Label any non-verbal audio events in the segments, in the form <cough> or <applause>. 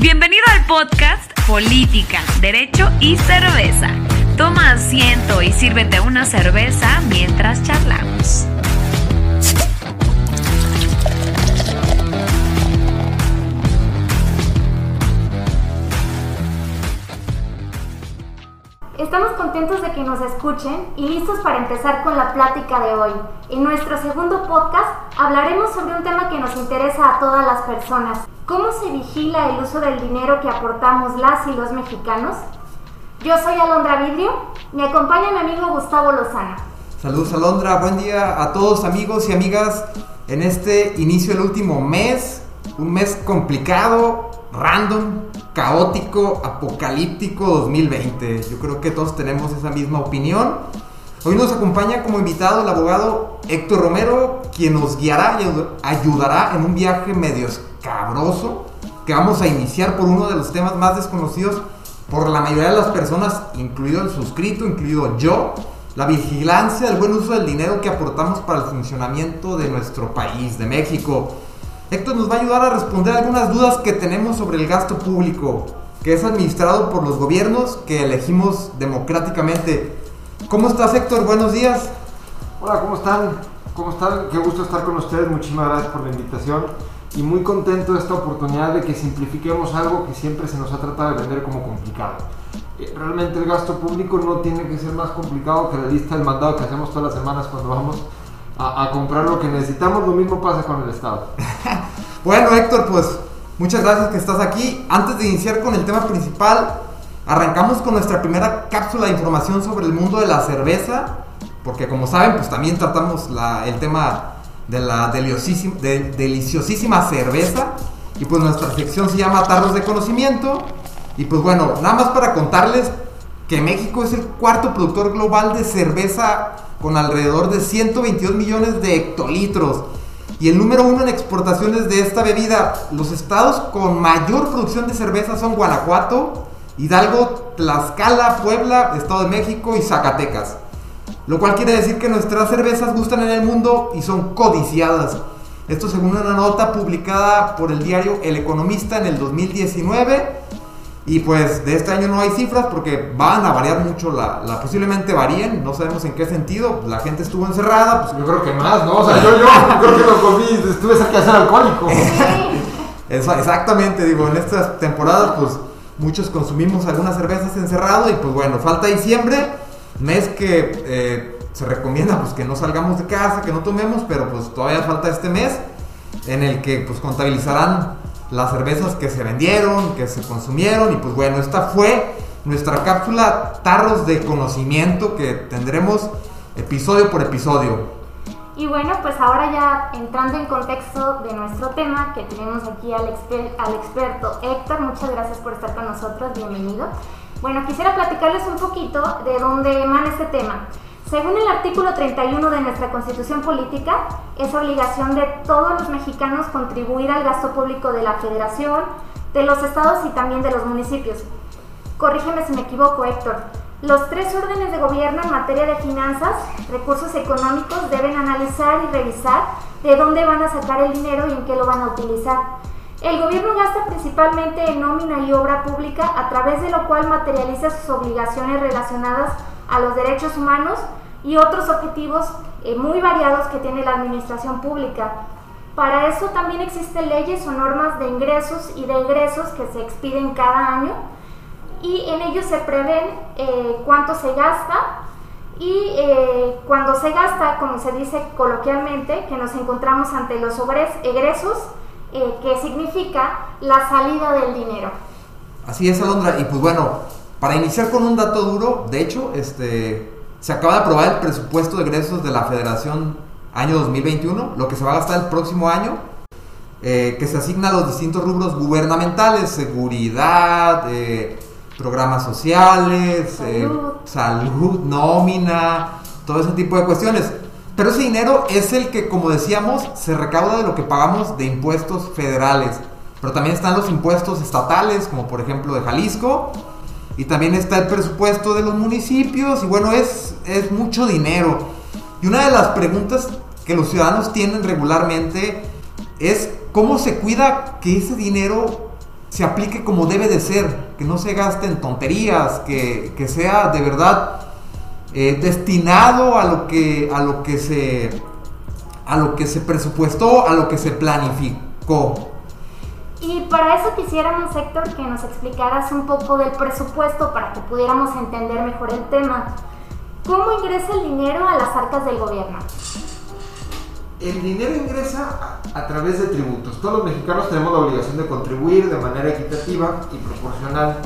Bienvenido al podcast Política, Derecho y Cerveza. Toma asiento y sírvete una cerveza mientras charlamos. Estamos contentos de que nos escuchen y listos para empezar con la plática de hoy. En nuestro segundo podcast hablaremos sobre un tema que nos interesa a todas las personas. ¿Cómo se vigila el uso del dinero que aportamos las y los mexicanos? Yo soy Alondra Vidrio, me acompaña mi amigo Gustavo Lozano. Saludos Alondra, buen día a todos amigos y amigas en este inicio del último mes, un mes complicado, random, caótico, apocalíptico 2020. Yo creo que todos tenemos esa misma opinión. Hoy nos acompaña como invitado el abogado Héctor Romero, quien nos guiará y ayudará en un viaje medio escabroso que vamos a iniciar por uno de los temas más desconocidos por la mayoría de las personas, incluido el suscrito, incluido yo, la vigilancia del buen uso del dinero que aportamos para el funcionamiento de nuestro país, de México. Héctor nos va a ayudar a responder algunas dudas que tenemos sobre el gasto público, que es administrado por los gobiernos que elegimos democráticamente. ¿Cómo estás Héctor? Buenos días. Hola, ¿cómo están? ¿Cómo están? Qué gusto estar con ustedes. Muchísimas gracias por la invitación. Y muy contento de esta oportunidad de que simplifiquemos algo que siempre se nos ha tratado de vender como complicado. Eh, realmente el gasto público no tiene que ser más complicado que la lista del mandado que hacemos todas las semanas cuando vamos a, comprar lo que necesitamos. Lo mismo pasa con el Estado. <laughs> bueno, Héctor, pues muchas gracias que estás aquí. Antes de iniciar con el tema principal, arrancamos con nuestra primera cápsula de información sobre el mundo de la cerveza. Porque como saben, pues también tratamos el tema de la deliciosísima, de, deliciosísima cerveza. Y pues nuestra sección se llama Tarros de Conocimiento. Y pues bueno, nada más para contarles que México es el cuarto productor global de cerveza con alrededor de 122 millones de hectolitros. Y el número uno en exportaciones de esta bebida, los estados con mayor producción de cerveza son Guanajuato, Hidalgo, Tlaxcala, Puebla, Estado de México y Zacatecas. Lo cual quiere decir que nuestras cervezas gustan en el mundo y son codiciadas. Esto según una nota publicada por el diario El Economista en el 2019 y pues de este año no hay cifras porque van a variar mucho, la, posiblemente varíen, no sabemos en qué sentido. La gente estuvo encerrada, pues yo creo que más, ¿no? O sea, yo, yo creo que lo comí, estuve cerca de ser alcohólico. <laughs> Exactamente, digo, en estas temporadas pues muchos consumimos algunas cervezas encerrado y pues bueno, falta diciembre, mes que eh, se recomienda pues que no salgamos de casa, que no tomemos, pero pues todavía falta este mes en el que pues contabilizarán las cervezas que se vendieron, que se consumieron y pues bueno, esta fue nuestra cápsula Tarros de Conocimiento que tendremos episodio por episodio. Y bueno, pues ahora ya entrando en contexto de nuestro tema, que tenemos aquí al, al experto Héctor, muchas gracias por estar con nosotros, bienvenido. Bueno, quisiera platicarles un poquito de dónde emana este tema. Según el artículo 31 de nuestra Constitución Política, es obligación de todos los mexicanos contribuir al gasto público de la Federación, de los estados y también de los municipios. Corrígeme si me equivoco, Héctor. Los tres órdenes de gobierno en materia de finanzas, recursos económicos, deben analizar y revisar de dónde van a sacar el dinero y en qué lo van a utilizar. El gobierno gasta principalmente en nómina y obra pública, a través de lo cual materializa sus obligaciones relacionadas a los derechos humanos y otros objetivos eh, muy variados que tiene la administración pública. Para eso también existen leyes o normas de ingresos y de egresos que se expiden cada año y en ellos se prevén eh, cuánto se gasta y eh, cuando se gasta, como se dice coloquialmente, que nos encontramos ante los egresos, que significa la salida del dinero. Así es, Alondra. Y pues bueno, para iniciar con un dato duro, de hecho, este, se acaba de aprobar el presupuesto de egresos de la Federación año 2021, lo que se va a gastar el próximo año, eh, que se asigna a los distintos rubros gubernamentales, seguridad, eh, programas sociales, eh, salud, nómina, todo ese tipo de cuestiones. Pero ese dinero es el que, como decíamos, se recauda de lo que pagamos de impuestos federales. Pero también están los impuestos estatales, como por ejemplo de Jalisco, y también está el presupuesto de los municipios y bueno, es, es mucho dinero. Y una de las preguntas que los ciudadanos tienen regularmente es cómo se cuida que ese dinero se aplique como debe de ser, que no se gaste en tonterías, que, que sea de verdad eh, destinado a lo que a lo que se a lo que se presupuestó, a lo que se planificó. Y para eso quisiéramos, Héctor, que nos explicaras un poco del presupuesto para que pudiéramos entender mejor el tema. ¿Cómo ingresa el dinero a las arcas del gobierno? El dinero ingresa a, través de tributos. Todos los mexicanos tenemos la obligación de contribuir de manera equitativa y proporcional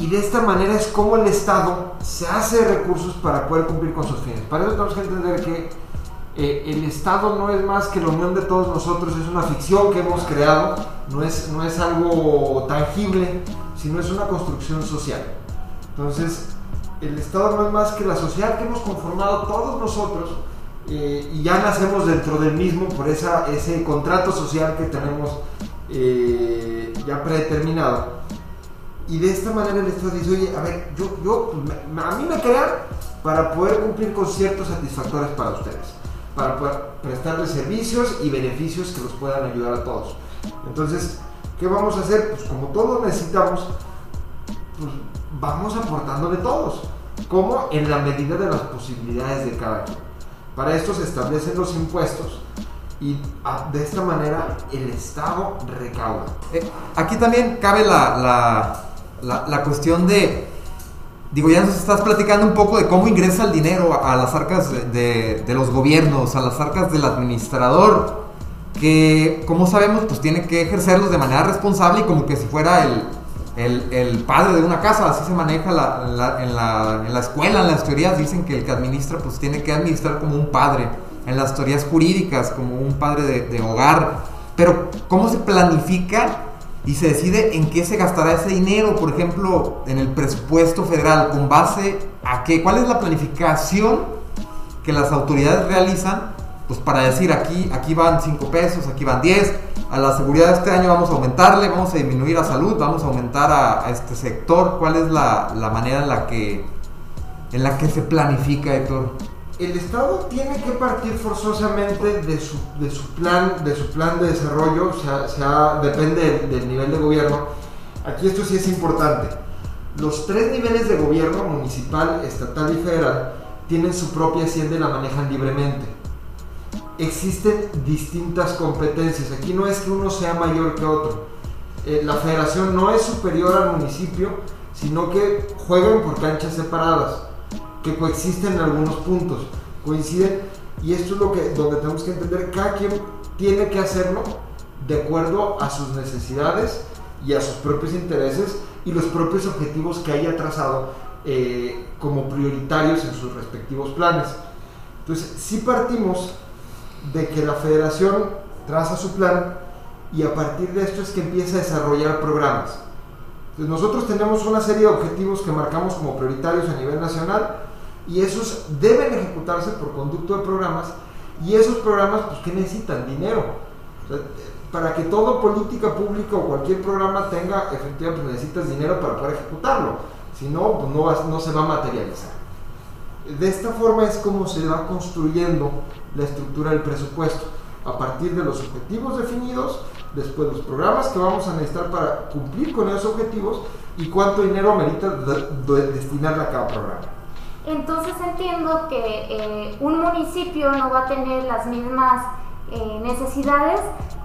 y de esta manera es como el Estado se hace recursos para poder cumplir con sus fines. Para eso tenemos que entender que eh, el Estado no es más que la unión de todos nosotros, es una ficción que hemos creado, no es, no es algo tangible, sino es una construcción social. Entonces, el Estado no es más que la sociedad que hemos conformado todos nosotros eh, y ya nacemos dentro del mismo por esa, ese contrato social que tenemos eh, ya predeterminado y de esta manera el Estado dice, oye, a ver, yo, yo, pues, a mí me crean para poder cumplir con ciertos satisfactores para ustedes, para poder prestarles servicios y beneficios que los puedan ayudar a todos. Entonces, ¿qué vamos a hacer? Pues como todos necesitamos, pues vamos aportándole todos, como en la medida de las posibilidades de cada quien. Para esto se establecen los impuestos y ah, de esta manera el Estado recauda. Eh, aquí también cabe la, la la, cuestión de, digo, ya nos estás platicando un poco de cómo ingresa el dinero a, las arcas de, los gobiernos, a las arcas del administrador, que como sabemos, pues tiene que ejercerlos de manera responsable y como que si fuera el, padre de una casa, así se maneja en, la, escuela, en las teorías dicen que el que administra, pues tiene que administrar como un padre, en las teorías jurídicas, como un padre de, de hogar, pero ¿cómo se planifica? Y se decide en qué se gastará ese dinero, por ejemplo, en el presupuesto federal, con base a qué, cuál es la planificación que las autoridades realizan, pues para decir aquí, aquí van 5 pesos, aquí van 10, a la seguridad este año vamos a aumentarle, vamos a disminuir a salud, vamos a aumentar a, este sector, cuál es la, la, manera en la que en la que se planifica, Héctor el Estado tiene que partir forzosamente de su, plan, de su plan de desarrollo, o sea, depende del, nivel de gobierno. Aquí esto sí es importante. Los tres niveles de gobierno, municipal, estatal y federal, tienen su propia hacienda y la manejan libremente. Existen distintas competencias. Aquí no es que uno sea mayor que otro. Eh, la federación no es superior al municipio, sino que juegan por canchas separadas que coexisten en algunos puntos, coinciden y esto es lo que donde tenemos que entender cada quien tiene que hacerlo de acuerdo a sus necesidades y a sus propios intereses y los propios objetivos que haya trazado eh, como prioritarios en sus respectivos planes. Entonces, si partimos de que la federación traza su plan y a partir de esto es que empieza a desarrollar programas. Nosotros tenemos una serie de objetivos que marcamos como prioritarios a nivel nacional y esos deben ejecutarse por conducto de programas y esos programas pues ¿qué necesitan? Dinero. para que toda política pública o cualquier programa tenga efectivamente pues, necesitas dinero para poder ejecutarlo, si no, pues no, no se va a materializar. De esta forma es como se va construyendo la estructura del presupuesto, a partir de los objetivos definidos, después los programas que vamos a necesitar para cumplir con esos objetivos y cuánto dinero amerita destinarle a cada programa. Entonces entiendo que eh, un municipio no va a tener las mismas eh, necesidades.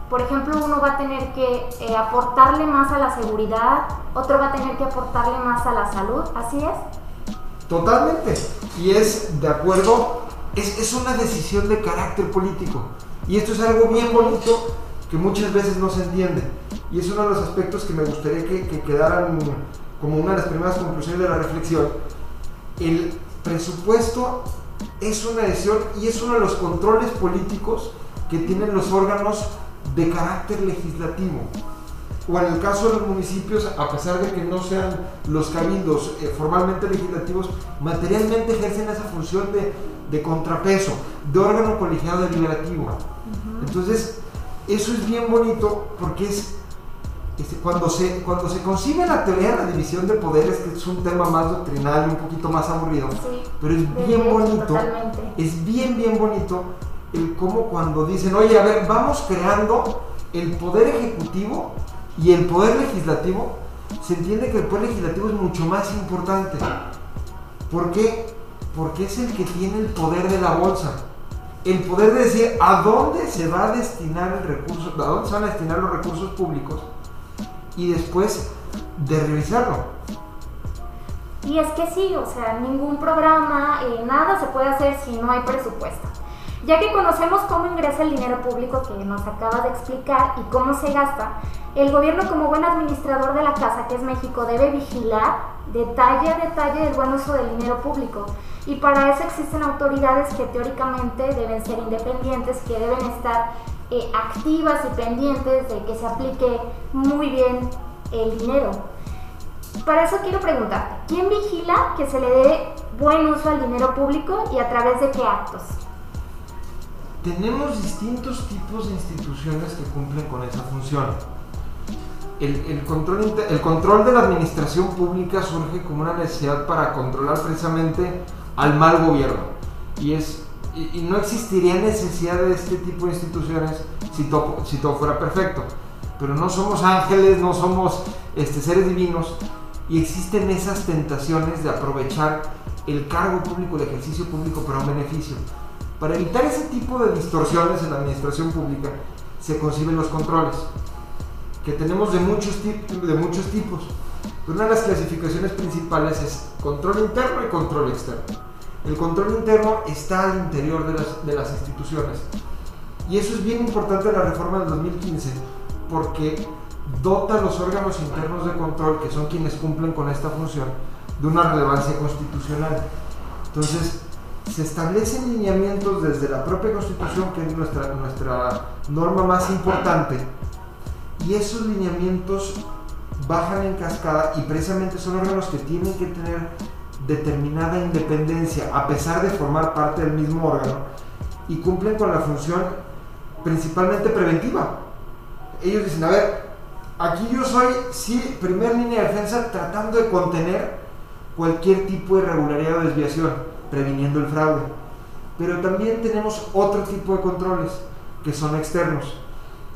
Por ejemplo, uno va a tener que eh, aportarle más a la seguridad, otro va a tener que aportarle más a la salud. ¿Así es? Totalmente. Y es de acuerdo, es, es una decisión de carácter político. Y esto es algo bien bonito que muchas veces no se entiende. Y es uno de los aspectos que me gustaría que, que quedaran como una de las primeras conclusiones de la reflexión. El presupuesto es una decisión y es uno de los controles políticos que tienen los órganos de carácter legislativo. O en el caso de los municipios, a pesar de que no sean los cabildos eh, formalmente legislativos, materialmente ejercen esa función de, de contrapeso, de órgano colegiado deliberativo. Entonces, eso es bien bonito porque es este, cuando, se, cuando se concibe la teoría de la división de poderes, que es un tema más doctrinal y un poquito más aburrido, pero es bien bonito, es bien, bien bonito el cómo cuando dicen, oye, a ver, vamos creando el poder ejecutivo Y el poder legislativo, se entiende que el poder legislativo es mucho más importante. ¿Por qué? Porque es el que tiene el poder de la bolsa. El poder de decir a dónde se va a destinar el recurso, a dónde se van a destinar los recursos públicos y después de revisarlo. Y es que sí, o sea, ningún programa, eh, nada se puede hacer si no hay presupuesto. Ya que conocemos cómo ingresa el dinero público que nos acaba de explicar y cómo se gasta, el gobierno como buen administrador de la casa, que es México, debe vigilar detalle a detalle el buen uso del dinero público. Y para eso existen autoridades que teóricamente deben ser independientes, que deben estar eh, activas y pendientes de que se aplique muy bien el dinero. Para eso quiero preguntar, ¿quién vigila que se le dé buen uso al dinero público y a través de qué actos? Tenemos distintos tipos de instituciones que cumplen con esa función. El, control, el control de la administración pública surge como una necesidad para controlar precisamente al mal gobierno. Y, es, y, no existiría necesidad de este tipo de instituciones si todo, fuera perfecto. Pero no somos ángeles, no somos este, seres divinos y existen esas tentaciones de aprovechar el cargo público, el ejercicio público para un beneficio. Para evitar ese tipo de distorsiones en la administración pública, se conciben los controles, que tenemos de muchos, de muchos tipos. una de las clasificaciones principales es control interno y control externo. El control interno está al interior de las, de las instituciones. Y eso es bien importante en la reforma del 2015, porque dota a los órganos internos de control, que son quienes cumplen con esta función, de una relevancia constitucional. Entonces, se establecen lineamientos desde la propia Constitución, que es nuestra, nuestra norma más importante, y esos lineamientos bajan en cascada y precisamente son órganos que tienen que tener determinada independencia a pesar de formar parte del mismo órgano y cumplen con la función principalmente preventiva. Ellos dicen, a ver, aquí yo soy, sí, primer línea de defensa tratando de contener cualquier tipo de irregularidad o desviación previniendo el fraude. Pero también tenemos otro tipo de controles que son externos,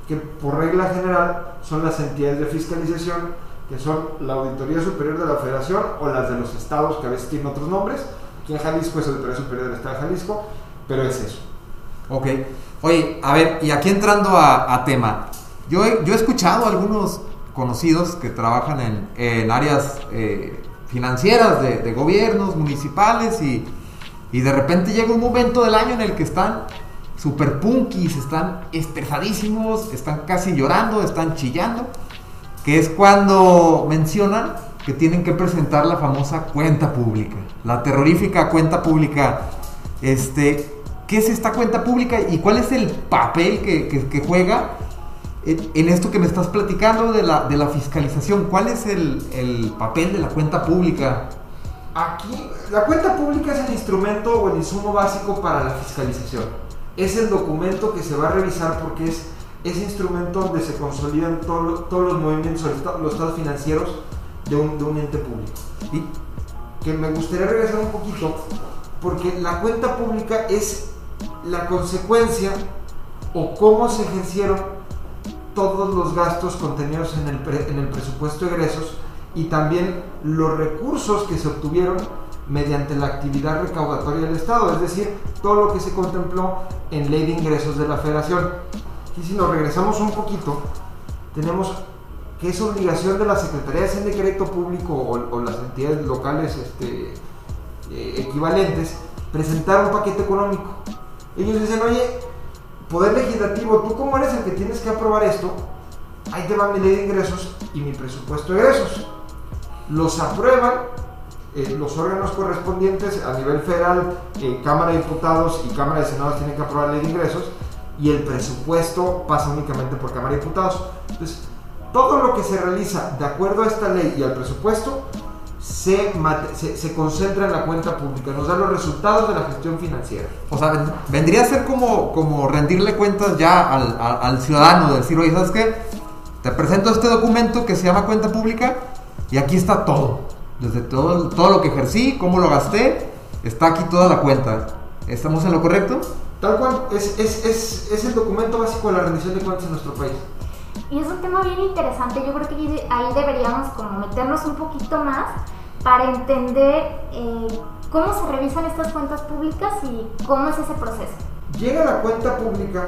que por regla general son las entidades de fiscalización, que son la Auditoría Superior de la Federación o las de los estados, que a veces tienen otros nombres. Aquí en Jalisco es Auditoría Superior del Estado de Jalisco, pero es eso. Ok. Oye, a ver, y aquí entrando a, tema, yo he, yo he escuchado a algunos conocidos que trabajan en, en áreas eh, financieras de, de, gobiernos municipales y y de repente llega un momento del año en el que están super punkis, están estresadísimos, están casi llorando, están chillando, es cuando mencionan que tienen que presentar la famosa cuenta pública, la terrorífica cuenta pública. Este, ¿Qué es esta cuenta pública y cuál es el papel que, juega en, esto que me estás platicando de la, de la fiscalización? ¿Cuál es el, el papel de la cuenta pública Aquí, la cuenta pública es el instrumento o el insumo básico para la fiscalización. Es el documento que se va a revisar porque es ese instrumento donde se consolidan todos los movimientos, los estados financieros de un, ente público. Y que me gustaría regresar un poquito porque la cuenta pública es la consecuencia o cómo se ejercieron todos los gastos contenidos en el, en el presupuesto de egresos y también los recursos que se obtuvieron mediante la actividad recaudatoria del Estado, es decir, todo lo que se contempló en ley de ingresos de la federación. Y si nos regresamos un poquito, tenemos que es obligación de la Secretaría de Hacienda y Crédito Público o, las entidades locales este, eh, equivalentes presentar un paquete económico. Ellos dicen, oye, Poder Legislativo, tú como eres el que tienes que aprobar esto, ahí te va mi ley de ingresos y mi presupuesto de egresos los aprueban eh, los órganos correspondientes a nivel federal, eh, Cámara de Diputados y Cámara de Senados tienen que aprobar la ley de ingresos y el presupuesto pasa únicamente por Cámara de Diputados. Entonces, todo lo que se realiza de acuerdo a esta ley y al presupuesto se, se, concentra en la cuenta pública, nos da los resultados de la gestión financiera. O sea, vendría a ser como, como rendirle cuentas ya al, al, al ciudadano, decir, oye, ¿sabes qué? Te presento este documento que se llama cuenta pública y aquí está todo. Desde todo, todo lo que ejercí, cómo lo gasté, está aquí toda la cuenta. ¿Estamos en lo correcto? Tal cual, es, es, es, es el documento básico de la rendición de cuentas en nuestro país. Y es un tema bien interesante, yo creo que ahí deberíamos como meternos un poquito más para entender eh, cómo se revisan estas cuentas públicas y cómo es ese proceso. Llega la cuenta pública,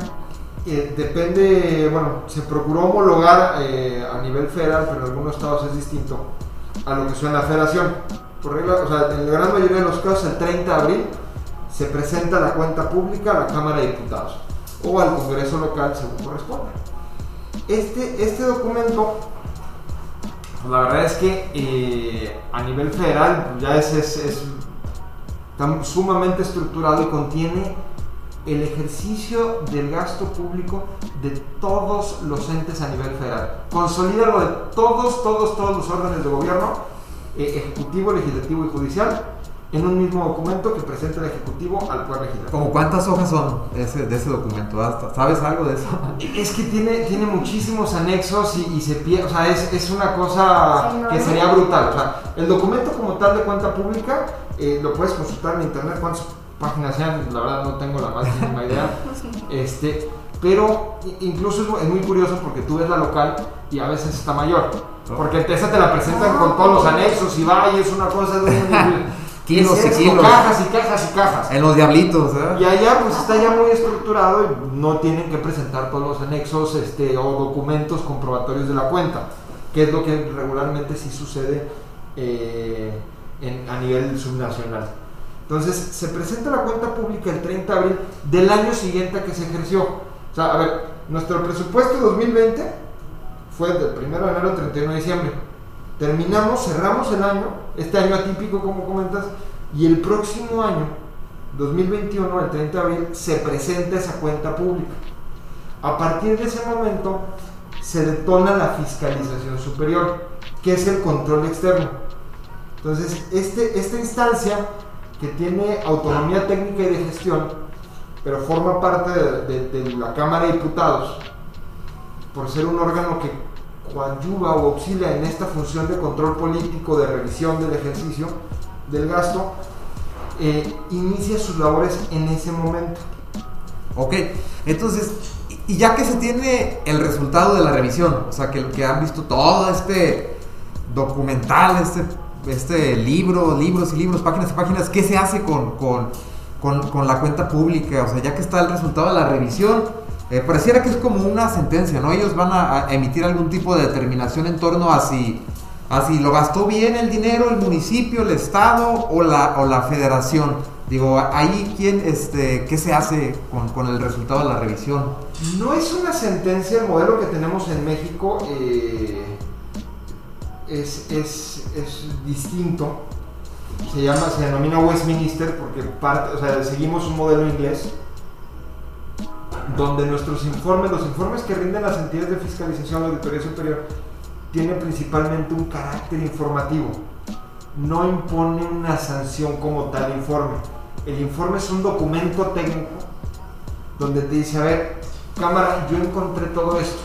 eh, depende, bueno, se procuró homologar eh, a nivel federal, pero en algunos estados es distinto a lo que suena la federación. Por regla, o sea, en la gran mayoría de los casos, el 30 de abril se presenta la cuenta pública a la Cámara de Diputados o al Congreso local según corresponda. Este, este documento, la verdad es que eh, a nivel federal ya es, es, es tan sumamente estructurado y contiene el ejercicio del gasto público de todos los entes a nivel federal. Consolida lo de todos, todos, todos los órdenes de gobierno, eh, ejecutivo, legislativo y judicial, en un mismo documento que presenta el Ejecutivo al Poder Legislativo. ¿Cómo cuántas hojas son ese, de ese documento? ¿Sabes algo de eso? Es que tiene, tiene muchísimos anexos y, se pierde, o sea, es, es una cosa que sería brutal. O sea, el documento como tal de cuenta pública eh, lo puedes consultar en internet, cuántas páginas sean, la verdad no tengo la más mínima idea. <laughs> Este, pero incluso es muy curioso porque tú ves la local y a veces está mayor. Porque esa te la presentan con todos los anexos y va y es una cosa de kilos y kilos. Cajas y cajas y cajas. En los diablitos, ¿eh? Y allá pues está ya muy estructurado y no tienen que presentar todos los anexos este, o documentos comprobatorios de la cuenta, que es lo que regularmente sí sucede eh, en, a nivel subnacional. Entonces se presenta la cuenta pública el 30 de abril del año siguiente a que se ejerció. O sea, a ver, nuestro presupuesto 2020 fue del 1 de enero al 31 de diciembre terminamos, cerramos el año, este año atípico como comentas, y el próximo año, 2021, el 30 de abril, se presenta esa cuenta pública. A partir de ese momento se detona la fiscalización superior, que es el control externo. Entonces, este, esta instancia que tiene autonomía técnica y de gestión, pero forma parte de la Cámara de Diputados, por ser un órgano que coadyuva o auxilia en esta función de control político, de revisión del ejercicio del gasto, eh, inicia sus labores en ese momento. Ok, entonces, y ya que se tiene el resultado de la revisión, o sea, que, que han visto todo este documental, este, este libro, libros y libros, páginas y páginas, ¿qué se hace con, con, con, con la cuenta pública? O sea, ya que está el resultado de la revisión, eh, pareciera que es como una sentencia, ¿no? Ellos van a, emitir algún tipo de determinación en torno a si, lo gastó bien el dinero el municipio, el estado o la, o la federación. Digo, ahí quién, este, ¿qué se hace con, el resultado de la revisión? No es una sentencia, el modelo que tenemos en México eh, es, distinto. Se llama, se denomina Westminster porque parte, o sea, seguimos un modelo inglés donde nuestros informes, los informes que rinden las entidades de fiscalización, la auditoría superior, tienen principalmente un carácter informativo. No impone una sanción como tal informe. El informe es un documento técnico donde te dice, a ver, cámara, yo encontré todo esto.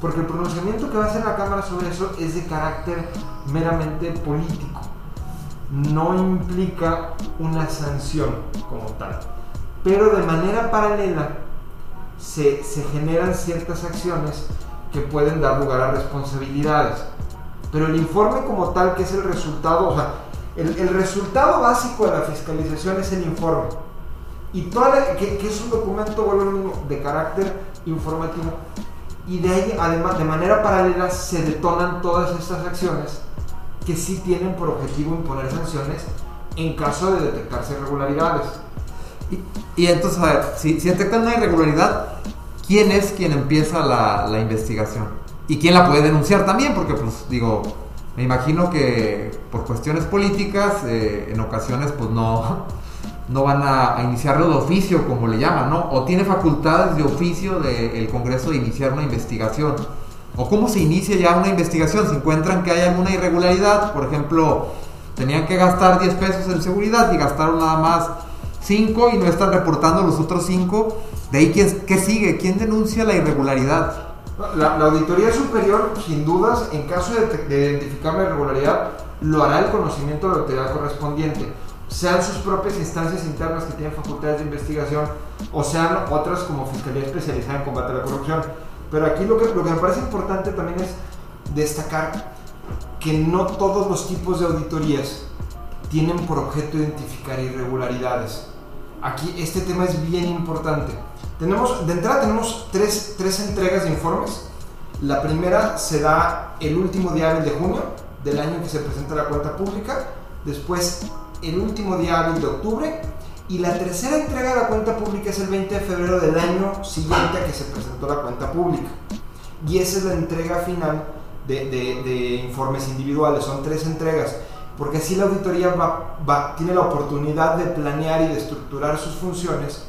Porque el pronunciamiento que va a hacer la cámara sobre eso es de carácter meramente político. No implica una sanción como tal. Pero de manera paralela, se, generan ciertas acciones que pueden dar lugar a responsabilidades. Pero el informe como tal, que es el resultado, o sea, el, resultado básico de la fiscalización es el informe. Y que, es un documento, de carácter informativo. Y de ahí, además, de manera paralela, se detonan todas estas acciones que sí tienen por objetivo imponer sanciones en caso de detectarse irregularidades. Y, entonces, a ver, si, si detectan una irregularidad, ¿quién es quien empieza la, la, investigación? ¿Y quién la puede denunciar también? Porque, pues, digo, me imagino que por cuestiones políticas, eh, en ocasiones, pues no, <laughs> no van a, iniciarlo de oficio, como le llaman, ¿no? O tiene facultades de oficio del Congreso de iniciar una investigación. ¿O cómo se inicia ya una investigación? Si encuentran que hay alguna irregularidad, por ejemplo, tenían que gastar 10 pesos en seguridad y gastaron nada más 5 y no están reportando los otros 5, de ahí ¿qué, sigue? ¿Quién denuncia la irregularidad? La, Auditoría Superior, sin dudas, en caso de, identificar la irregularidad, lo hará el conocimiento de la autoridad correspondiente, sean sus propias instancias internas que tienen facultades de investigación o sean otras como Fiscalía Especializada en Combate a la Corrupción. Pero aquí lo que, lo que me parece importante también es destacar que no todos los tipos de auditorías tienen por objeto identificar irregularidades. Aquí este tema es bien importante. Tenemos, de entrada tenemos tres, tres entregas de informes. La primera se da el último día hábil de junio del año que se presenta la cuenta pública, después el último día hábil de octubre y la tercera entrega de la cuenta pública es el 20 de febrero del año siguiente a que se presentó la cuenta pública. Y esa es la entrega final de, de, informes individuales, son tres entregas, porque así la auditoría tiene la oportunidad de planear y de estructurar sus funciones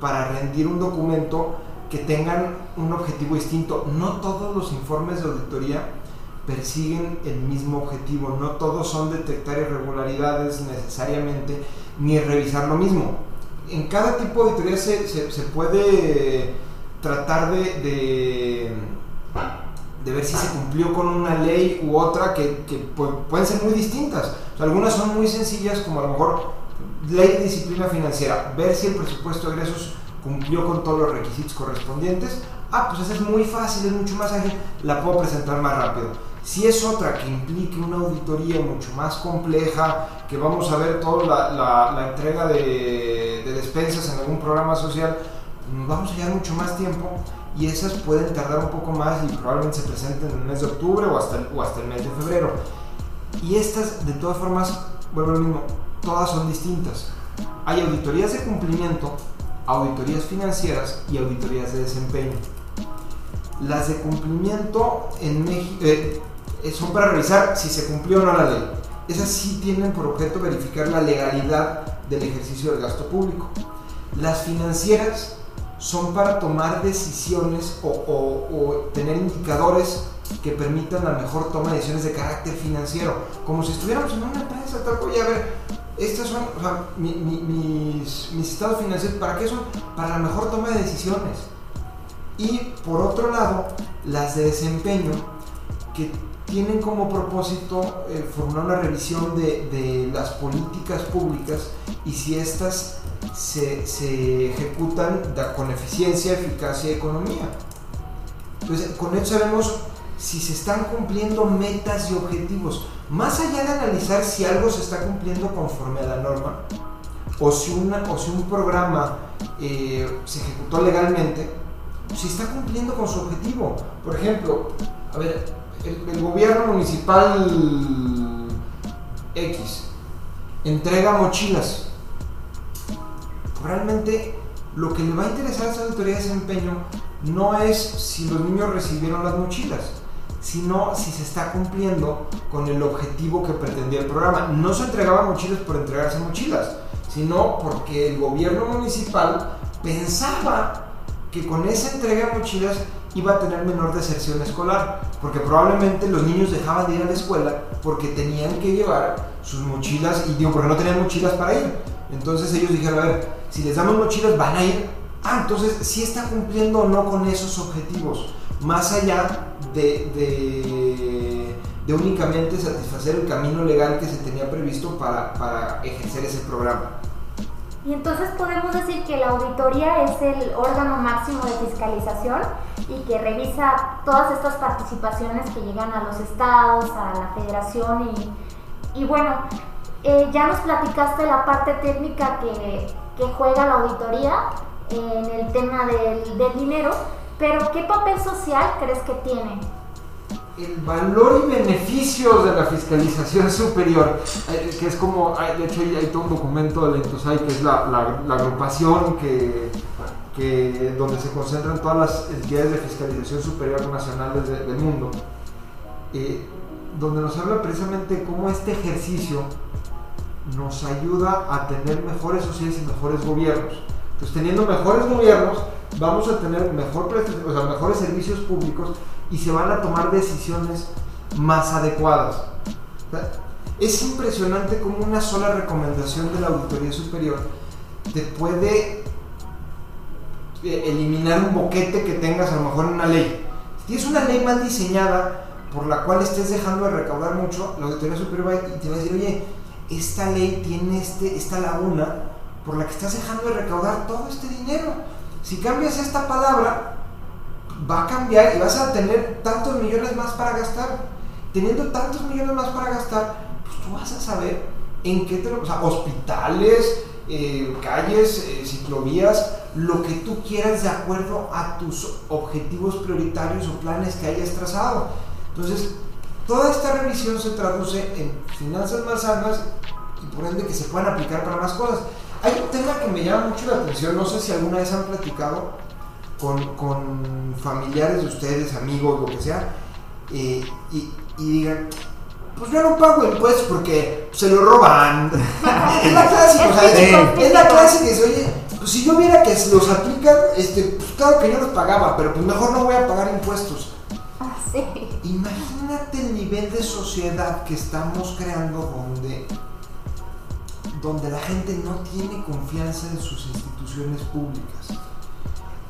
para rendir un documento que tengan un objetivo distinto. No todos los informes de auditoría persiguen el mismo objetivo, no todos son detectar irregularidades necesariamente, ni revisar lo mismo. En cada tipo de auditoría se, puede tratar de ver si se cumplió con una ley u otra que, que pueden ser muy distintas. algunas son muy sencillas, como a lo mejor ley de disciplina financiera, ver si el presupuesto de egresos cumplió con todos los requisitos correspondientes. Ah, pues esa es muy fácil, es mucho más ágil, la puedo presentar más rápido. Si es otra que implique una auditoría mucho más compleja, que vamos a ver toda la, la, entrega de, de, despensas en algún programa social, vamos a llevar mucho más tiempo y esas pueden tardar un poco más y probablemente se presenten en el mes de octubre o hasta el, o hasta el mes de febrero. Y estas, de todas formas, vuelvo lo mismo, todas son distintas. Hay auditorías de cumplimiento, auditorías financieras y auditorías de desempeño. Las de cumplimiento en México eh, son para revisar si se cumplió o no la ley. Esas sí tienen por objeto verificar la legalidad del ejercicio del gasto público. Las financieras son para tomar decisiones o, tener indicadores que permitan la mejor toma de decisiones de carácter financiero, como si estuviéramos en una empresa, tal cual, a ver, estos son mis, mis estados financieros, ¿para qué son? Para la mejor toma de decisiones. Y por otro lado, las de desempeño, que tienen como propósito eh, formar una revisión de, de, las políticas públicas y si éstas se, se ejecutan con eficiencia, eficacia y economía. Entonces, con esto sabemos si se están cumpliendo metas y objetivos. Más allá de analizar si algo se está cumpliendo conforme a la norma, o si, una, o si un programa eh, se ejecutó legalmente, si está cumpliendo con su objetivo. Por ejemplo, a ver, el gobierno municipal X entrega mochilas realmente lo que le va a interesar a esa autoridad de desempeño no es si los niños recibieron las mochilas, sino si se está cumpliendo con el objetivo que pretendía el programa. No se entregaban mochilas por entregarse mochilas, sino porque el gobierno municipal pensaba que con esa entrega de mochilas iba a tener menor deserción escolar, porque probablemente los niños dejaban de ir a la escuela porque tenían que llevar sus mochilas, y digo, porque no tenían mochilas para ir. Entonces ellos dijeron, a ver, si les damos mochilas van a ir. Ah, entonces sí está cumpliendo o no con esos objetivos, más allá de, de, únicamente satisfacer el camino legal que se tenía previsto para, para ejercer ese programa. Y entonces podemos decir que la auditoría es el órgano máximo de fiscalización y que revisa todas estas participaciones que llegan a los estados, a la federación y, y bueno, eh, ya nos platicaste la parte técnica que, que juega la auditoría en el tema del, del, dinero, pero ¿qué papel social crees que tiene? El valor y beneficios de la fiscalización superior, eh, que es como, de hecho hay, todo un documento de la que es la, la, agrupación que, que, donde se concentran todas las entidades de fiscalización superior nacionales del mundo, eh, donde nos habla precisamente cómo este ejercicio nos ayuda a tener mejores sociedades y mejores gobiernos. Entonces, teniendo mejores gobiernos, vamos a tener mejores servicios públicos y se van a tomar decisiones más adecuadas. es impresionante cómo una sola recomendación de la Auditoría Superior te puede eh, eliminar un boquete que tengas a lo mejor en una ley. Si tienes una ley mal diseñada por la cual estés dejando de recaudar mucho, la Auditoría Superior va y te va a decir, oye, esta ley tiene este, esta laguna por la que estás dejando de recaudar todo este dinero. Si cambias esta palabra, va a cambiar y vas a tener tantos millones más para gastar. Teniendo tantos millones más para gastar, pues tú vas a saber en qué te lo... O sea, hospitales, eh, calles, eh, ciclovías, lo que tú quieras de acuerdo a tus objetivos prioritarios o planes que hayas trazado. Entonces, toda esta revisión se traduce en finanzas más sanas y por ende que se puedan aplicar para más cosas. Hay un tema que me llama mucho la atención, no sé si alguna vez han platicado con, con familiares de ustedes, amigos, lo que sea, eh, y, y digan, pues yo no pago impuestos porque se lo roban. <laughs> es la clásica, o sea, es, es la clásica que dice, oye, pues si yo viera que los aplican, este, pues claro que yo los pagaba, pero pues mejor no voy a pagar impuestos. Ah, sí. Imagínate el nivel de sociedad que estamos creando donde, donde la gente no tiene confianza en sus instituciones públicas.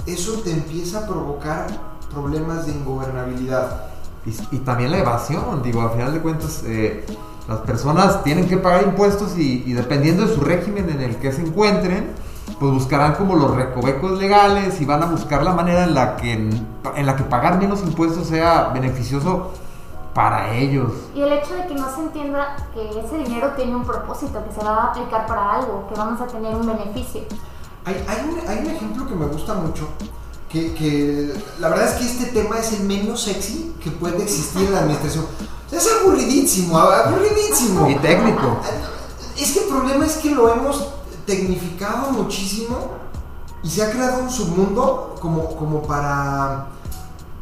Eso te empieza a provocar problemas de ingobernabilidad. Y, y también la evasión, digo, al final de cuentas, eh, las personas tienen que pagar impuestos y, y dependiendo de su régimen en el que se encuentren, pues buscarán como los recovecos legales y van a buscar la manera en la que, en la que pagar menos impuestos sea beneficioso para ellos. Y el hecho de que no se entienda que ese dinero tiene un propósito, que se va a aplicar para algo, que vamos a tener un beneficio. Hay, hay, un, hay un ejemplo que me gusta mucho, que, que la verdad es que este tema es el menos sexy que puede existir en la administración. O sea, es aburridísimo, aburridísimo. Y técnico. Es que el problema es que lo hemos tecnificado muchísimo y se ha creado un submundo como, como para,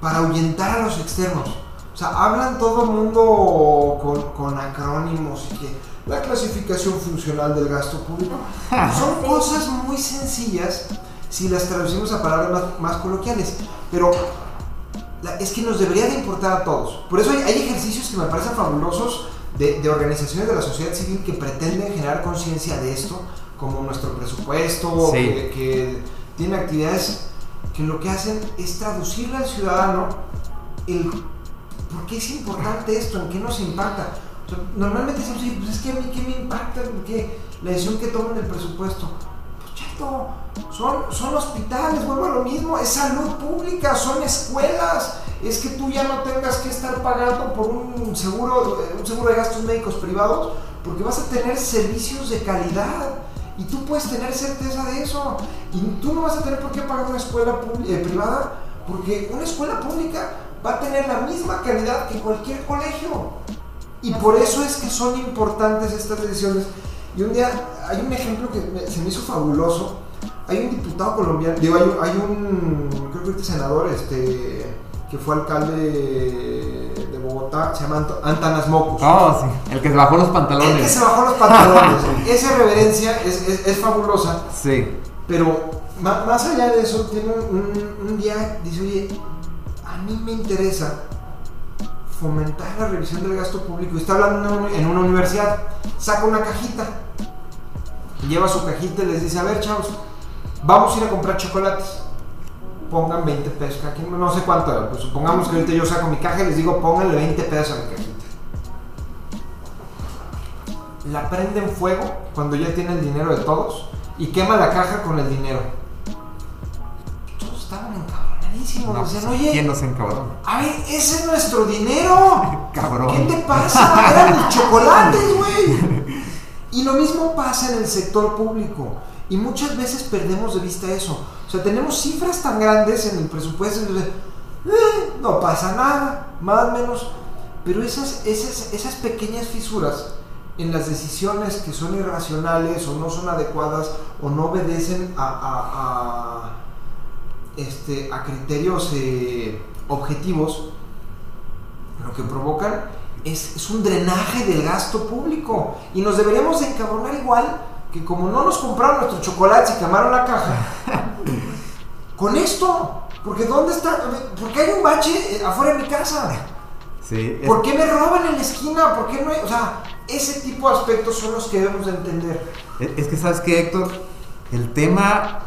para ahuyentar a los externos. O sea, hablan todo el mundo con, con acrónimos y que la clasificación funcional del gasto público. <laughs> Son cosas muy sencillas si las traducimos a palabras más, más coloquiales, pero la- es que nos debería de importar a todos. Por eso hay, hay ejercicios que me parecen fabulosos de, de organizaciones de la sociedad civil que pretenden generar conciencia de esto, como nuestro presupuesto, Sí. que, que tiene actividades que lo que hacen es traducirle al ciudadano el por qué es importante esto, en qué nos impacta. O sea, normalmente decimos, "Oye, pues es que a mí qué me impacta, que la decisión que toman del presupuesto. Pues chato, son, son hospitales, vuelvo a lo mismo, es salud pública, son escuelas, es que tú ya no tengas que estar pagando por un seguro, eh, un seguro de gastos médicos privados, porque vas a tener servicios de calidad y tú puedes tener certeza de eso. Y tú no vas a tener por qué pagar una escuela eh, privada, porque una escuela pública va a tener la misma calidad que cualquier colegio. Y por eso es que son importantes estas decisiones. Y un día hay un ejemplo que me- se me hizo fabuloso. Hay un diputado colombiano, digo, hay, un- hay un, creo que este senador, este, que fue alcalde de Bogotá, se llama Ant- Antanas Mocus. Oh, sí, el que se bajó los El que pantalones. se bajó los pantalones. <laughs> Esa reverencia es, es- es fabulosa. Sí. Pero más allá de eso, tiene un, un- día, dice, oye, a mí me interesa fomentar la revisión del gasto público. Está hablando en una universidad, saca una cajita, lleva su cajita y les dice, a ver, chavos, vamos a ir a comprar chocolates. Pongan 20 pesos cada quien, no sé cuánto, pues supongamos que ahorita yo saco mi caja y les digo, pónganle 20 pesos a mi cajita. La prenden fuego cuando ya tiene el dinero de todos y quema la caja con el dinero. Todos estaban encabronadísimos. No, decían, oye, ¿Quién nos encabrona? a ver, ese es nuestro dinero. <laughs> Cabrón. ¿Qué te pasa? Eran mis chocolates, <laughs> güey. Y lo mismo pasa en el sector público. Y muchas veces perdemos de vista eso. O sea, tenemos cifras tan grandes en el presupuesto. dices, "Eh, no pasa nada, más o menos. Pero esas, esas, esas pequeñas fisuras en las decisiones que son irracionales o no son adecuadas o no obedecen a, a- este, a criterios eh, objetivos, lo que provocan es, es un drenaje del gasto público. Y nos deberíamos de encabronar igual que como no nos compraron nuestros chocolates y quemaron la caja, <laughs> con esto. Porque ¿dónde está? Porque hay un bache eh, afuera de mi casa. Sí. es- ¿Por qué me roban en la esquina? ¿Por qué no hay? O sea, ese tipo de aspectos son los que debemos de entender. Es es que sabes que Héctor, el tema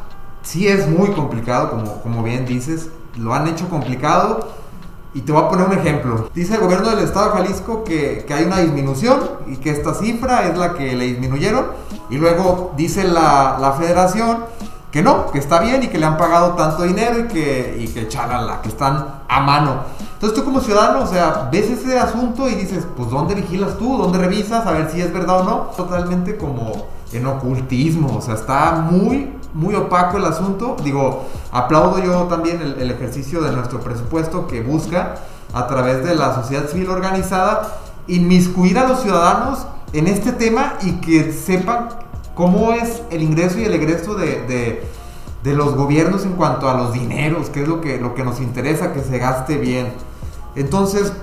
sí es muy complicado, como, como bien dices, lo han hecho complicado y te voy a poner un ejemplo. Dice el gobierno del estado de Jalisco que, que hay una disminución y que esta cifra es la que le disminuyeron y luego dice la, la federación que no, que está bien y que le han pagado tanto dinero y que, y que chalala, que están a mano. Entonces tú como ciudadano, o sea, ves ese asunto y dices, pues ¿dónde vigilas tú? ¿Dónde revisas? A ver si es verdad o no. Totalmente como en ocultismo, o sea, está muy, muy opaco el asunto. Digo, aplaudo yo también el, el ejercicio de nuestro presupuesto que busca a través de la sociedad civil organizada inmiscuir a los ciudadanos en este tema y que sepan cómo es el ingreso y el egreso de, de, de los gobiernos en cuanto a los dineros, que es lo que, lo que nos interesa, que se gaste bien. Entonces,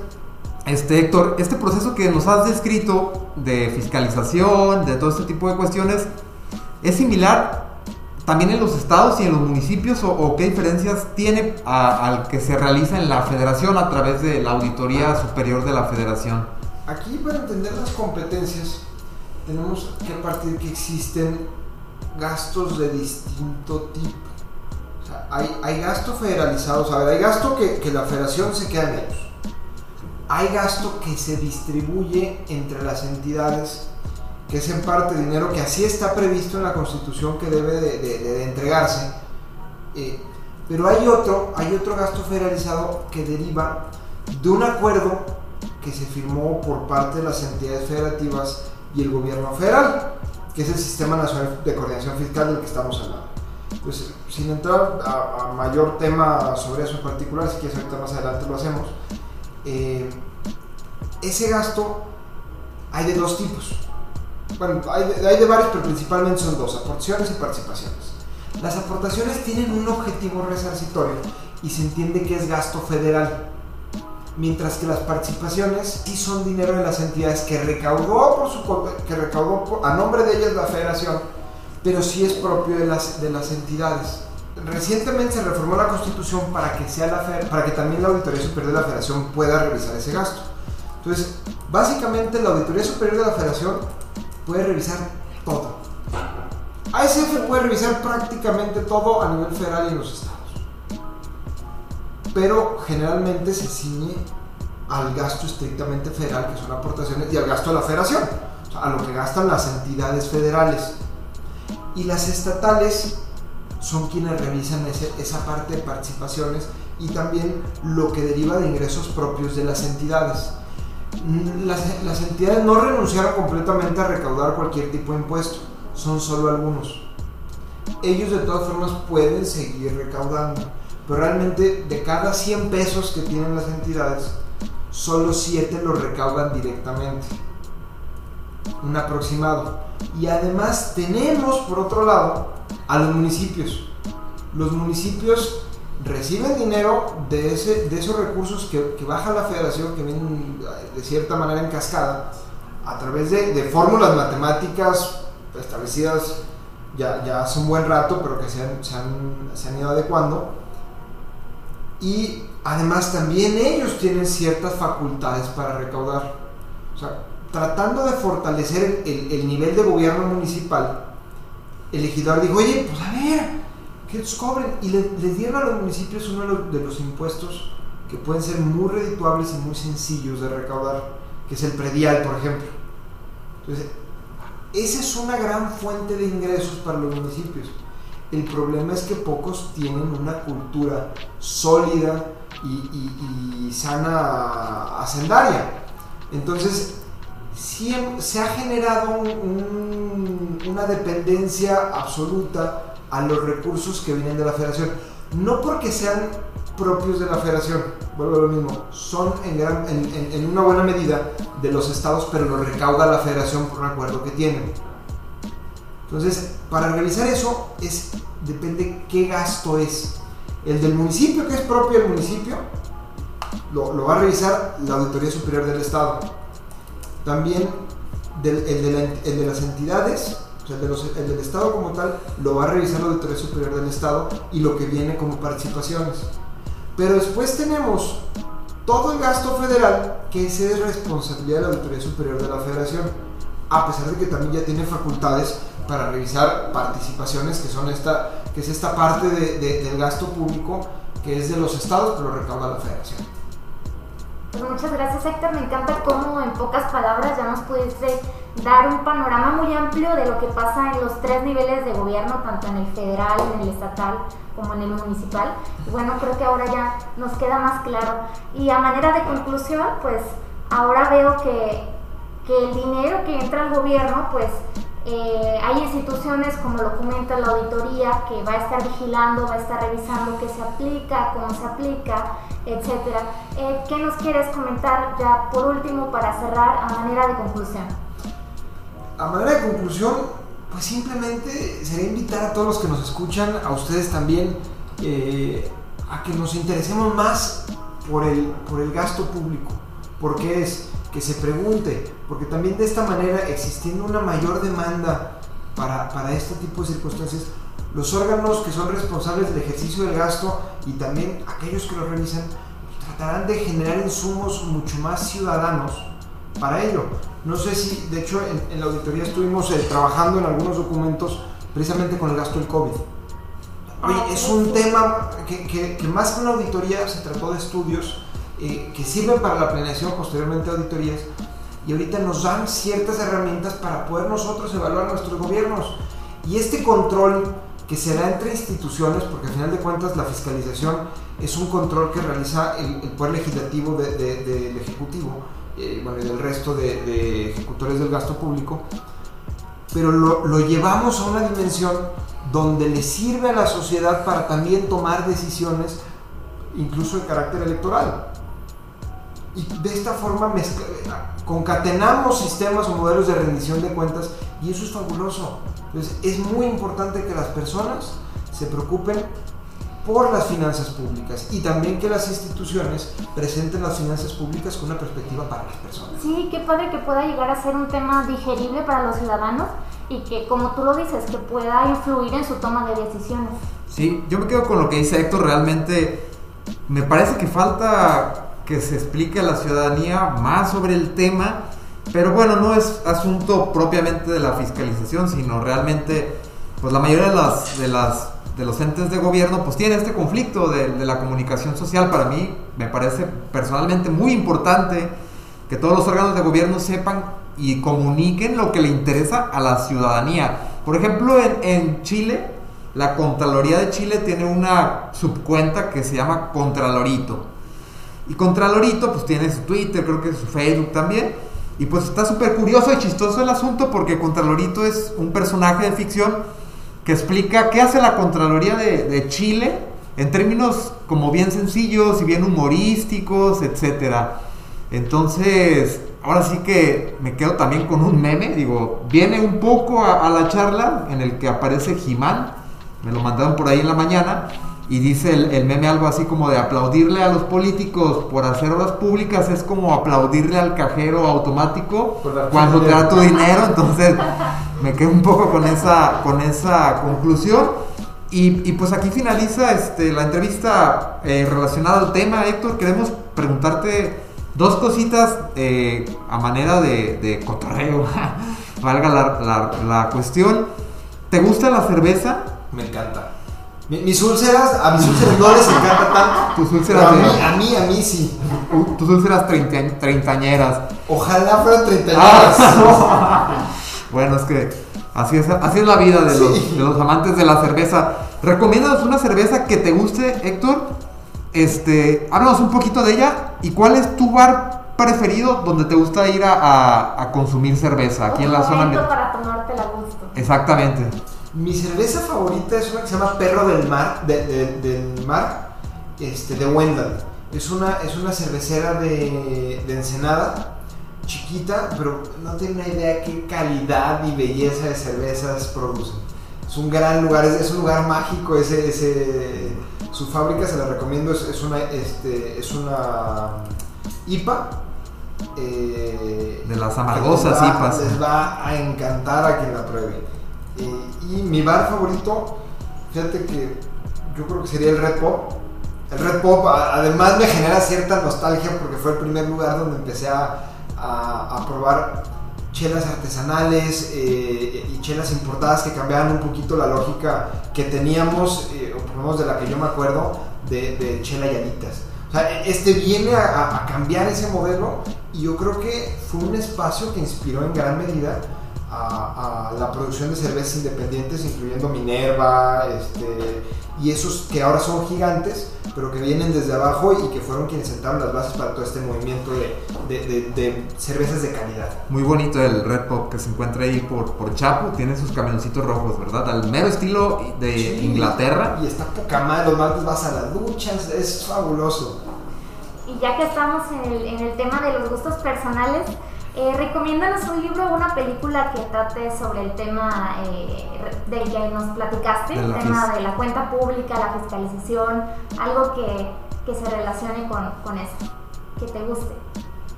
este Héctor, este proceso que nos has descrito de fiscalización, de todo este tipo de cuestiones, ¿es similar también en los estados y en los municipios o, o qué diferencias tiene al que se realiza en la federación a través de la Auditoría Superior de la Federación? Aquí para entender las competencias tenemos que partir que existen gastos de distinto tipo. O sea, hay, hay gasto federalizado, o sea, hay gasto que, que la federación se queda en ellos. Hay gasto que se distribuye entre las entidades, que es en parte dinero que así está previsto en la constitución que debe de, de- de entregarse. Eh, pero hay otro, hay otro gasto federalizado que deriva de un acuerdo que se firmó por parte de las entidades federativas y el gobierno federal, que es el Sistema Nacional de Coordinación Fiscal del que estamos hablando. Pues sin entrar a, a mayor tema sobre eso en particular, si quieres ahorita más adelante lo hacemos, eh, ese gasto hay de dos tipos. Bueno, hay de, hay de varios, pero principalmente son dos, aportaciones y participaciones. Las aportaciones tienen un objetivo resarcitorio y se entiende que es gasto federal mientras que las participaciones sí son dinero de las entidades que recaudó, por su, que recaudó a nombre de ellas la federación, pero sí es propio de las, de las entidades. Recientemente se reformó la constitución para que, sea la para que también la Auditoría Superior de la Federación pueda revisar ese gasto. Entonces, básicamente la Auditoría Superior de la Federación puede revisar todo. ASF puede revisar prácticamente todo a nivel federal y en los estados pero generalmente se ciñe al gasto estrictamente federal, que son aportaciones, y al gasto de la federación, o sea, a lo que gastan las entidades federales. Y las estatales son quienes revisan ese- esa parte de participaciones y también lo que deriva de ingresos propios de las entidades. Mm, Las, las entidades no renunciaron completamente a recaudar cualquier tipo de impuesto, son solo algunos. Ellos de todas formas pueden seguir recaudando, pero realmente de cada 100 pesos que tienen las entidades, solo 7 los recaudan directamente. Un aproximado. Y además tenemos, por otro lado, a los municipios. Los municipios reciben dinero de, ese, de esos recursos que, que baja la federación, que vienen de cierta manera en cascada, a través de, de fórmulas matemáticas establecidas ya, ya hace un buen rato, pero que se han, se han- se han ido adecuando. Y además también ellos tienen ciertas facultades para recaudar. O sea, tratando de fortalecer el, el- el nivel de gobierno municipal, el legislador dijo, oye, pues a ver, que los cobren. Y le- les dieron a los municipios uno de los, de los impuestos que pueden ser muy redituables y muy sencillos de recaudar, que es el predial, por ejemplo. Entonces, esa es una gran fuente de ingresos para los municipios. El problema es que pocos tienen una cultura sólida y, sana hacendaria. Entonces, se ha generado un- un- una dependencia absoluta a los recursos que vienen de la federación. No porque sean propios de la federación, vuelvo a lo mismo, son en, gran- una buena medida de los estados, pero lo recauda la federación por un acuerdo que tienen. Entonces, para revisar eso, es, depende qué gasto es. El del municipio, que es propio del municipio, lo, va a revisar la Auditoría Superior del Estado. También del- el, de las entidades, o sea, el del Estado como tal, lo va a revisar la Auditoría Superior del Estado y lo que viene como participaciones. Pero después tenemos todo el gasto federal, que ese es responsabilidad de la Auditoría Superior de la Federación, a pesar de que también ya tiene facultades para revisar participaciones, que, son esta, que es esta parte de- de- del gasto público que es de los estados, pero recauda la Federación. Pues muchas gracias Héctor, me encanta cómo en pocas palabras ya nos pudiste dar un panorama muy amplio de lo que pasa en los tres niveles de gobierno, tanto en el federal, en el estatal como en el municipal. Y bueno, creo que ahora ya nos queda más claro. Y a manera de conclusión, pues ahora veo que, que el dinero que entra al gobierno, pues eh, hay instituciones, como lo comenta la auditoría, que va a estar vigilando, va a estar revisando qué se aplica, cómo se aplica, etc. Eh, ¿Qué nos quieres comentar ya por último para cerrar a manera de conclusión? A manera de conclusión, pues simplemente sería invitar a todos los que nos escuchan, a ustedes también, eh, a que nos interesemos más por el, por el gasto público, porque es que se pregunte, porque también de esta manera, existiendo una mayor demanda para, para este tipo de circunstancias, los órganos que son responsables del ejercicio del gasto y también aquellos que lo realizan tratarán de generar insumos mucho más ciudadanos para ello. No sé si, de hecho, en, la auditoría estuvimos eh, trabajando en algunos documentos precisamente con el gasto del COVID. Oye, ah, es un tema que, que, que más que una auditoría se trató de estudios eh, que sirven para la planeación, posteriormente auditorías, y ahorita nos dan ciertas herramientas para poder nosotros evaluar nuestros gobiernos. Y este control que se da entre instituciones, porque al final de cuentas la fiscalización es un control que realiza el, Poder Legislativo del Ejecutivo, eh, bueno, y del resto de, ejecutores del gasto público, pero lo, lo llevamos a una dimensión donde le sirve a la sociedad para también tomar decisiones, incluso de carácter electoral. Y de esta forma concatenamos sistemas o modelos de rendición de cuentas y eso es fabuloso. Entonces es muy importante que las personas se preocupen por las finanzas públicas y también que las instituciones presenten las finanzas públicas con una perspectiva para las personas. Sí, qué padre que pueda llegar a ser un tema digerible para los ciudadanos y que, como tú lo dices, que pueda influir en su toma de decisiones. Sí, yo me quedo con lo que dice Héctor, realmente me parece que falta que se explique a la ciudadanía más sobre el tema, pero bueno, no es asunto propiamente de la fiscalización, sino realmente, pues la mayoría de las, de las de los entes de gobierno, pues tiene este conflicto de, de la comunicación social. Para mí me parece personalmente muy importante que todos los órganos de gobierno sepan y comuniquen lo que le interesa a la ciudadanía. Por ejemplo, en, en Chile, la Contraloría de Chile tiene una subcuenta que se llama Contralorito. Y Contralorito pues tiene su Twitter, creo que su Facebook también. Y pues está súper curioso y chistoso el asunto porque Contralorito es un personaje de ficción que explica qué hace la Contraloría de, Chile en términos como bien sencillos y bien humorísticos, etc. Entonces, ahora sí que me quedo también con un meme, digo, viene un poco a, a la charla en el que aparece Jimán, me lo mandaron por ahí en la mañana, y dice el, meme algo así como de aplaudirle a los políticos por hacer obras públicas es como aplaudirle al cajero automático cuando te da tu dinero. Entonces me quedo un poco con esa, con esa conclusión. Y, pues aquí finaliza este, la entrevista eh, relacionada al tema, Héctor. Queremos preguntarte dos cositas eh, a manera de, de cotorreo, <laughs> valga la, la cuestión. ¿Te gusta la cerveza? Me encanta. Mis úlceras, a mis úlceras no les encanta tanto. <laughs> Tus úlceras a, mí, a mí, a mí sí. Tus úlceras treintañeras. Ojalá fueran treintañeras. Ah, <laughs> bueno, es que así es, así es la vida de, los, de los amantes de la cerveza. ¿Recomiendas una cerveza que te guste, Héctor? Este, háblanos un poquito de ella. ¿Y cuál es tu bar preferido donde te gusta ir a, a, consumir cerveza? Aquí en la zona. para tomarte la gusto. Exactamente. Mi cerveza favorita es una que se llama Perro del Mar, del Mar, este, de Wendell. Es una, es una cervecera de, de Ensenada, chiquita, pero no tiene una idea qué calidad y belleza de cervezas producen. Es un gran lugar, es, un lugar mágico, ese, ese, su fábrica se la recomiendo, es, una, este, es una IPA. Eh, de las amargosas IPAs. Les va a encantar a quien la pruebe. Y, mi bar favorito, fíjate que yo creo que sería el Red Pop. El Red Pop además me genera cierta nostalgia porque fue el primer lugar donde empecé a, a, probar chelas artesanales eh, y chelas importadas que cambiaban un poquito la lógica que teníamos, eh, o por lo menos de la que yo me acuerdo, de, de chela llanitas. O sea, este viene a, a cambiar ese modelo y yo creo que fue un espacio que inspiró en gran medida a, a la producción de cervezas independientes, incluyendo Minerva, este, y esos que ahora son gigantes, pero que vienen desde abajo y que fueron quienes sentaron las bases para todo este movimiento de, de, de, de cervezas de calidad. Muy bonito el Red Pop que se encuentra ahí por, por Chapo, tiene sus camioncitos rojos, ¿verdad? Al mero estilo de Sí, Inglaterra. Y está poca madre, los martes vas a las duchas, es fabuloso. Y ya que estamos en el, en el tema de los gustos personales, eh, recomiéndanos un libro o una película que trate sobre el tema eh, del que nos platicaste, el tema de la cuenta pública, la fiscalización, algo que, que se relacione con, con esto, que te guste.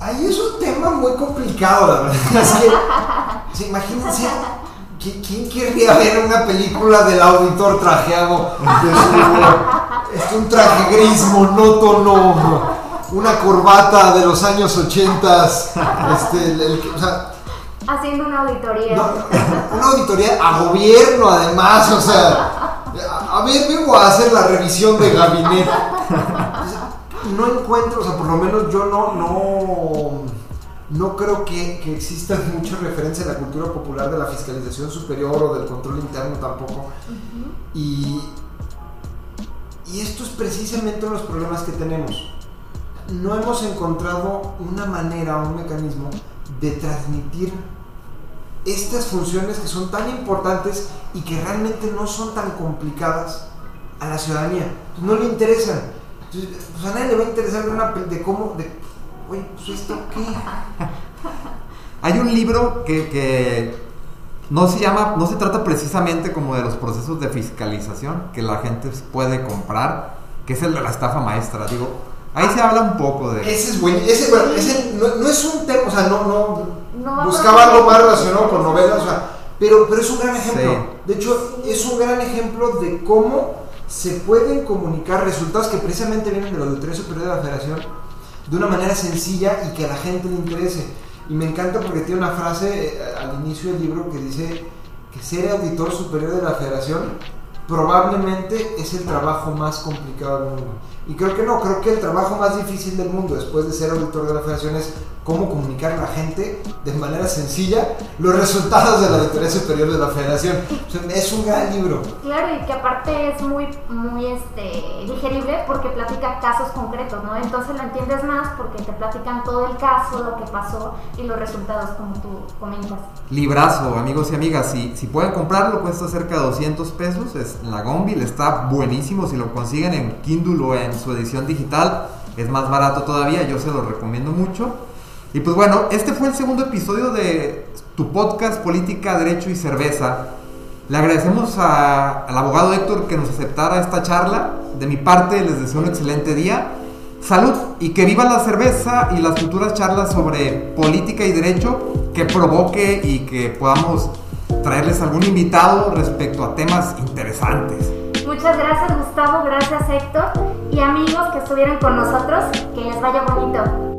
Ahí es un tema muy complicado, la verdad. <laughs> Es que, imagínense, ¿qui- ¿quién querría ver una película del auditor trajeado? de su- este, un traje gris, monótono, una corbata de los años 80, este, el- el que- o sea, Haciendo una auditoría. no, una auditoría a gobierno además, o sea, a, a ver, vengo a hacer la revisión de gabinete. No encuentro, o sea, por lo menos yo no, no, no creo que, que exista mucha referencia en la cultura popular de la fiscalización superior o del control interno tampoco. Y, y esto es precisamente uno de los problemas que tenemos. No hemos encontrado una manera, un mecanismo de transmitir estas funciones que son tan importantes y que realmente no son tan complicadas a la ciudadanía. Pues no le interesan. Pues a nadie le va a interesar una de cómo, oye, pues esto qué. <laughs> Hay un libro que, que no se llama, no se trata precisamente como de los procesos de fiscalización que la gente puede comprar, que es el de la estafa maestra. Digo, ahí se habla un poco de. Ese es bueno, ese, bueno, ese no, no es un tema, o sea, no, no, buscaba algo más relacionado con novelas, o sea, pero, pero es un gran ejemplo. Sí. De hecho, es un gran ejemplo de cómo se pueden comunicar resultados que precisamente vienen de la Auditoría Superior de la Federación de una manera sencilla y que a la gente le interese. Y me encanta porque tiene una frase eh, al inicio del libro que dice que ser auditor superior de la Federación probablemente es el trabajo más complicado del mundo. Y creo que no, creo que el trabajo más difícil del mundo después de ser auditor de la Federación es cómo comunicar a la gente de manera sencilla los resultados de la Auditoría Superior de la Federación. O sea, es un gran libro. Claro, y que aparte es muy, muy este, digerible porque platica casos concretos, ¿no? Entonces lo entiendes más porque te platican todo el caso, lo que pasó y los resultados, como tú comentas. Librazo, amigos y amigas. Si, si pueden comprarlo, cuesta cerca de 200 pesos. Es en la Gonville, está buenísimo. Si lo consiguen en Kindle o en su edición digital, es más barato todavía. Yo se lo recomiendo mucho. Y pues bueno, este fue el segundo episodio de tu podcast Política, Derecho y Cerveza. Le agradecemos al abogado Héctor que nos aceptara esta charla. De mi parte, les deseo un excelente día. Salud y que viva la cerveza y las futuras charlas sobre política y derecho que provoque y que podamos traerles algún invitado respecto a temas interesantes. Muchas gracias Gustavo, gracias Héctor y amigos que estuvieron con nosotros, que les vaya bonito.